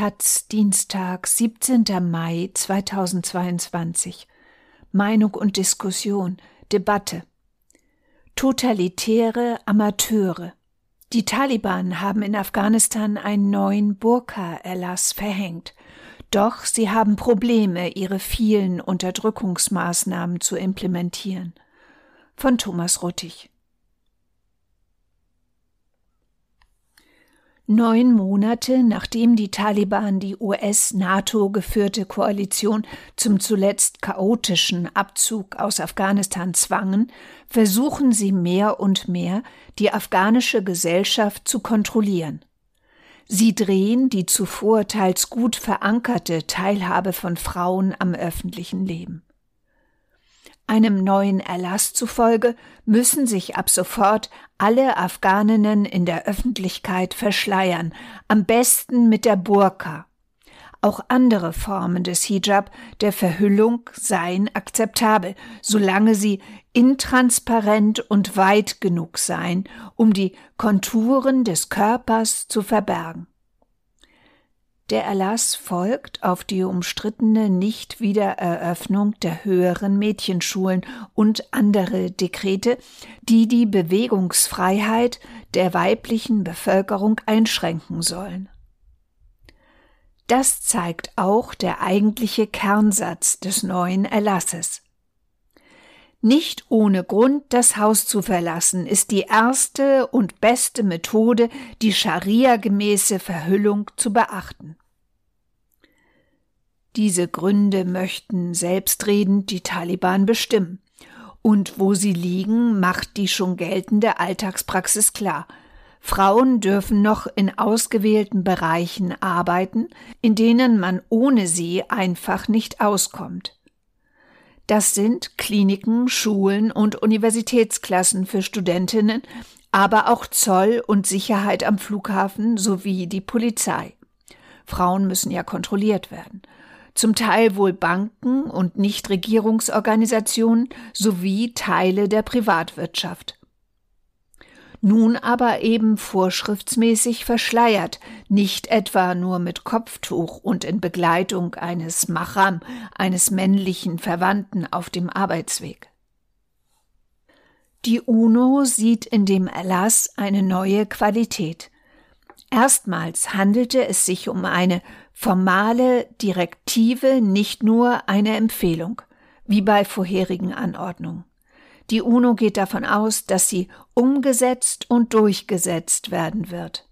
Taz, Dienstag, 17. Mai 2022. Meinung und Diskussion, Debatte. Totalitäre Amateure. Die Taliban haben in Afghanistan einen neuen Burka-Erlass verhängt. Doch sie haben Probleme, ihre vielen Unterdrückungsmaßnahmen zu implementieren. Von Thomas Ruttig. Neun Monate nachdem die Taliban die US-NATO geführte Koalition zum zuletzt chaotischen Abzug aus Afghanistan zwangen, versuchen sie mehr und mehr, die afghanische Gesellschaft zu kontrollieren. Sie drehen die zuvor teils gut verankerte Teilhabe von Frauen am öffentlichen Leben. Einem neuen Erlass zufolge müssen sich ab sofort alle Afghaninnen in der Öffentlichkeit verschleiern, am besten mit der Burka. Auch andere Formen des Hijab, der Verhüllung, seien akzeptabel, solange sie intransparent und weit genug seien, um die Konturen des Körpers zu verbergen. Der Erlass folgt auf die umstrittene Nichtwiedereröffnung der höheren Mädchenschulen und andere Dekrete, die die Bewegungsfreiheit der weiblichen Bevölkerung einschränken sollen. Das zeigt auch der eigentliche Kernsatz des neuen Erlasses. Nicht ohne Grund das Haus zu verlassen, ist die erste und beste Methode, die Scharia-gemäße Verhüllung zu beachten. Diese Gründe möchten selbstredend die Taliban bestimmen. Und wo sie liegen, macht die schon geltende Alltagspraxis klar. Frauen dürfen noch in ausgewählten Bereichen arbeiten, in denen man ohne sie einfach nicht auskommt. Das sind Kliniken, Schulen und Universitätsklassen für Studentinnen, aber auch Zoll und Sicherheit am Flughafen sowie die Polizei. Frauen müssen ja kontrolliert werden zum Teil wohl Banken und Nichtregierungsorganisationen sowie Teile der Privatwirtschaft. Nun aber eben vorschriftsmäßig verschleiert, nicht etwa nur mit Kopftuch und in Begleitung eines Macham, eines männlichen Verwandten auf dem Arbeitsweg. Die UNO sieht in dem Erlass eine neue Qualität. Erstmals handelte es sich um eine formale Direktive, nicht nur eine Empfehlung, wie bei vorherigen Anordnungen. Die UNO geht davon aus, dass sie umgesetzt und durchgesetzt werden wird.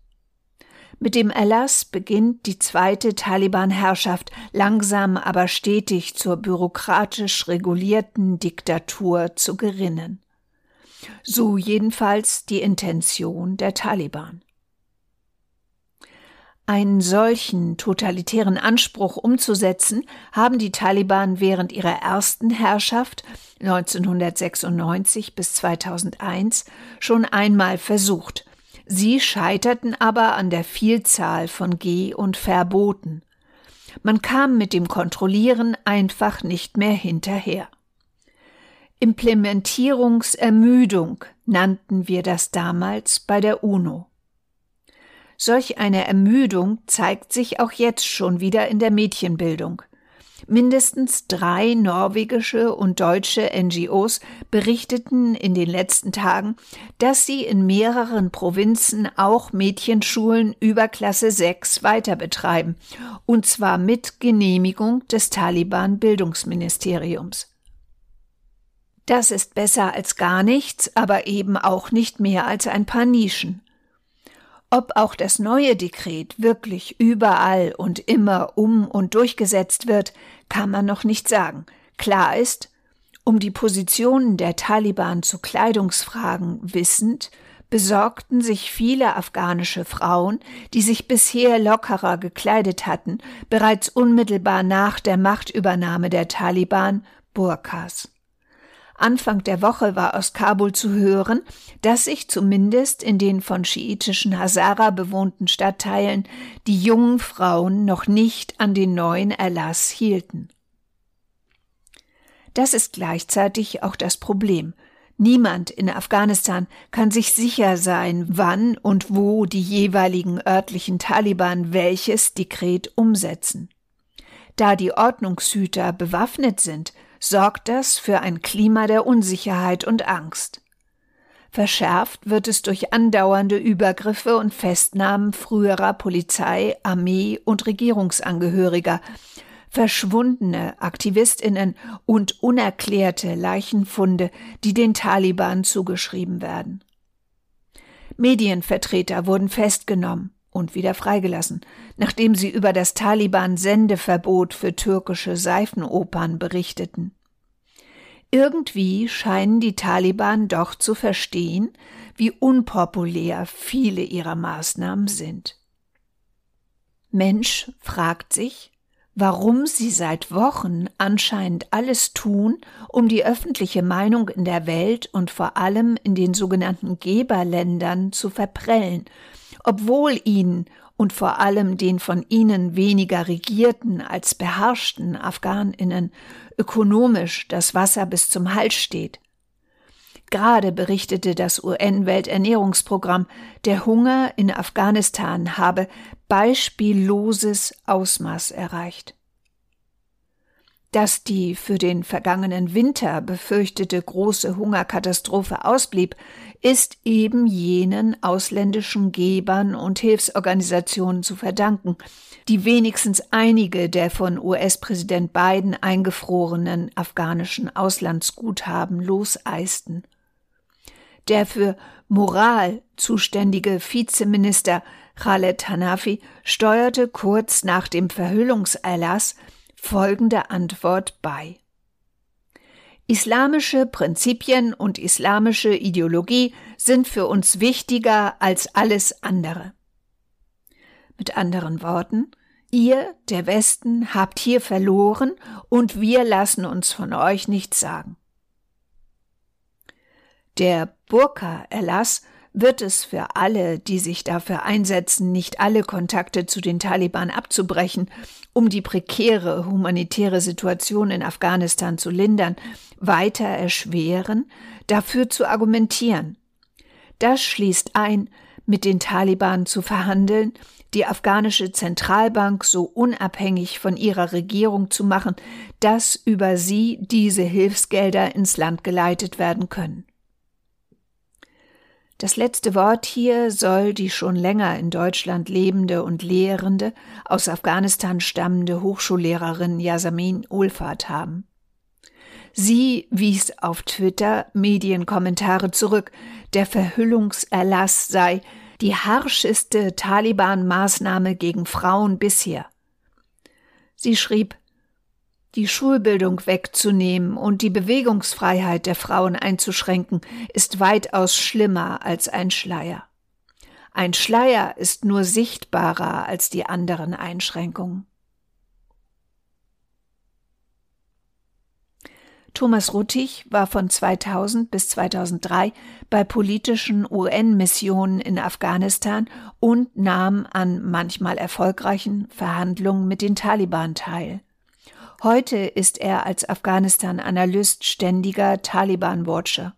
Mit dem Erlass beginnt die zweite Taliban-Herrschaft langsam aber stetig zur bürokratisch regulierten Diktatur zu gerinnen. So jedenfalls die Intention der Taliban. Einen solchen totalitären Anspruch umzusetzen, haben die Taliban während ihrer ersten Herrschaft 1996 bis 2001 schon einmal versucht. Sie scheiterten aber an der Vielzahl von Geh- und Verboten. Man kam mit dem Kontrollieren einfach nicht mehr hinterher. Implementierungsermüdung nannten wir das damals bei der UNO. Solch eine Ermüdung zeigt sich auch jetzt schon wieder in der Mädchenbildung. Mindestens drei norwegische und deutsche NGOs berichteten in den letzten Tagen, dass sie in mehreren Provinzen auch Mädchenschulen über Klasse 6 weiter betreiben, und zwar mit Genehmigung des Taliban Bildungsministeriums. Das ist besser als gar nichts, aber eben auch nicht mehr als ein paar Nischen. Ob auch das neue Dekret wirklich überall und immer um und durchgesetzt wird, kann man noch nicht sagen. Klar ist, um die Positionen der Taliban zu Kleidungsfragen wissend, besorgten sich viele afghanische Frauen, die sich bisher lockerer gekleidet hatten, bereits unmittelbar nach der Machtübernahme der Taliban Burkas. Anfang der Woche war aus Kabul zu hören, dass sich zumindest in den von schiitischen Hazara bewohnten Stadtteilen die jungen Frauen noch nicht an den neuen Erlass hielten. Das ist gleichzeitig auch das Problem. Niemand in Afghanistan kann sich sicher sein, wann und wo die jeweiligen örtlichen Taliban welches Dekret umsetzen. Da die Ordnungshüter bewaffnet sind, sorgt das für ein Klima der Unsicherheit und Angst. Verschärft wird es durch andauernde Übergriffe und Festnahmen früherer Polizei, Armee und Regierungsangehöriger, verschwundene Aktivistinnen und unerklärte Leichenfunde, die den Taliban zugeschrieben werden. Medienvertreter wurden festgenommen und wieder freigelassen, nachdem sie über das Taliban-Sendeverbot für türkische Seifenopern berichteten. Irgendwie scheinen die Taliban doch zu verstehen, wie unpopulär viele ihrer Maßnahmen sind. Mensch fragt sich, warum sie seit Wochen anscheinend alles tun, um die öffentliche Meinung in der Welt und vor allem in den sogenannten Geberländern zu verprellen, obwohl ihnen und vor allem den von ihnen weniger regierten als beherrschten Afghaninnen ökonomisch das Wasser bis zum Hals steht. Gerade berichtete das UN-Welternährungsprogramm, der Hunger in Afghanistan habe beispielloses Ausmaß erreicht. Dass die für den vergangenen Winter befürchtete große Hungerkatastrophe ausblieb, ist eben jenen ausländischen Gebern und Hilfsorganisationen zu verdanken, die wenigstens einige der von US-Präsident Biden eingefrorenen afghanischen Auslandsguthaben loseisten. Der für Moral zuständige Vizeminister Khaled Hanafi steuerte kurz nach dem Verhüllungserlass folgende Antwort bei. Islamische Prinzipien und islamische Ideologie sind für uns wichtiger als alles andere. Mit anderen Worten, ihr, der Westen, habt hier verloren und wir lassen uns von euch nichts sagen. Der Burka-Erlass wird es für alle, die sich dafür einsetzen, nicht alle Kontakte zu den Taliban abzubrechen, um die prekäre humanitäre Situation in Afghanistan zu lindern, weiter erschweren, dafür zu argumentieren. Das schließt ein, mit den Taliban zu verhandeln, die afghanische Zentralbank so unabhängig von ihrer Regierung zu machen, dass über sie diese Hilfsgelder ins Land geleitet werden können. Das letzte Wort hier soll die schon länger in Deutschland lebende und lehrende, aus Afghanistan stammende Hochschullehrerin Yasamin Ulfat haben. Sie wies auf Twitter Medienkommentare zurück, der Verhüllungserlass sei die harscheste Taliban-Maßnahme gegen Frauen bisher. Sie schrieb, die Schulbildung wegzunehmen und die Bewegungsfreiheit der Frauen einzuschränken, ist weitaus schlimmer als ein Schleier. Ein Schleier ist nur sichtbarer als die anderen Einschränkungen. Thomas Ruttig war von 2000 bis 2003 bei politischen UN-Missionen in Afghanistan und nahm an manchmal erfolgreichen Verhandlungen mit den Taliban teil. Heute ist er als Afghanistan-Analyst ständiger Taliban-Watcher.